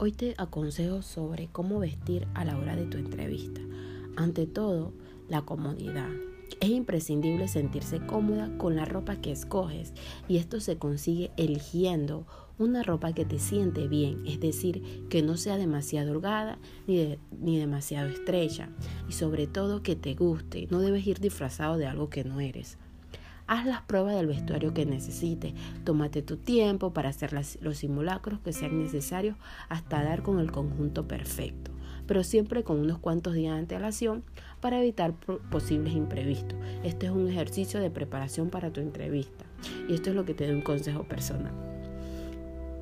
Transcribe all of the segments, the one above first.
Hoy te aconsejo sobre cómo vestir a la hora de tu entrevista. Ante todo, la comodidad. Es imprescindible sentirse cómoda con la ropa que escoges y esto se consigue eligiendo una ropa que te siente bien, es decir, que no sea demasiado holgada ni, ni demasiado estrecha y sobre todo que te guste. No debes ir disfrazado de algo que no eres. Haz las pruebas del vestuario que necesites. Tómate tu tiempo para hacer los simulacros que sean necesarios hasta dar con el conjunto perfecto, pero siempre con unos cuantos días de antelación para evitar posibles imprevistos. Este es un ejercicio de preparación para tu entrevista y esto es lo que te doy un consejo personal.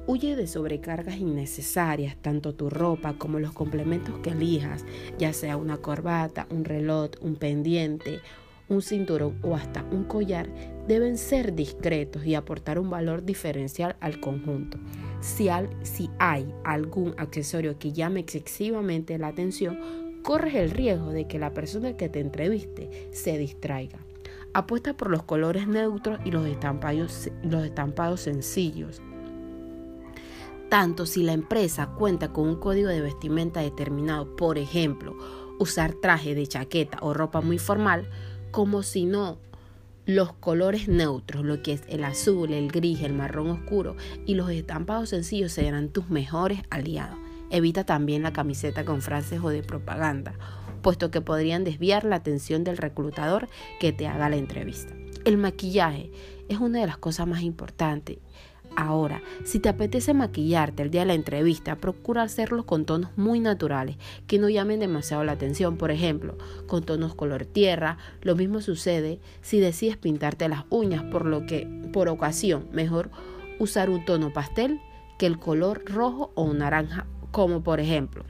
Huye de sobrecargas innecesarias, tanto tu ropa como los complementos que elijas, ya sea una corbata, un reloj, un pendiente, un cinturón o hasta un collar deben ser discretos y aportar un valor diferencial al conjunto. Si, hay algún accesorio que llame excesivamente la atención, corres el riesgo de que la persona que te entreviste se distraiga. Apuesta por los colores neutros y los estampados, los estampados sencillos. Tanto si la empresa cuenta con un código de vestimenta determinado, por ejemplo, usar traje de chaqueta o ropa muy formal, como si no los colores neutros, lo que es el azul, el gris, el marrón oscuro y los estampados sencillos serán tus mejores aliados. Evita también la camiseta con frases o de propaganda, puesto que podrían desviar la atención del reclutador que te haga la entrevista. El maquillaje es una de las cosas más importantes Ahora, si te apetece maquillarte el día de la entrevista, procura hacerlo con tonos muy naturales, que no llamen demasiado la atención. Por ejemplo, con tonos color tierra. Lo mismo sucede si decides pintarte las uñas, por lo que, por ocasión, mejor usar un tono pastel que el color rojo o naranja, como por ejemplo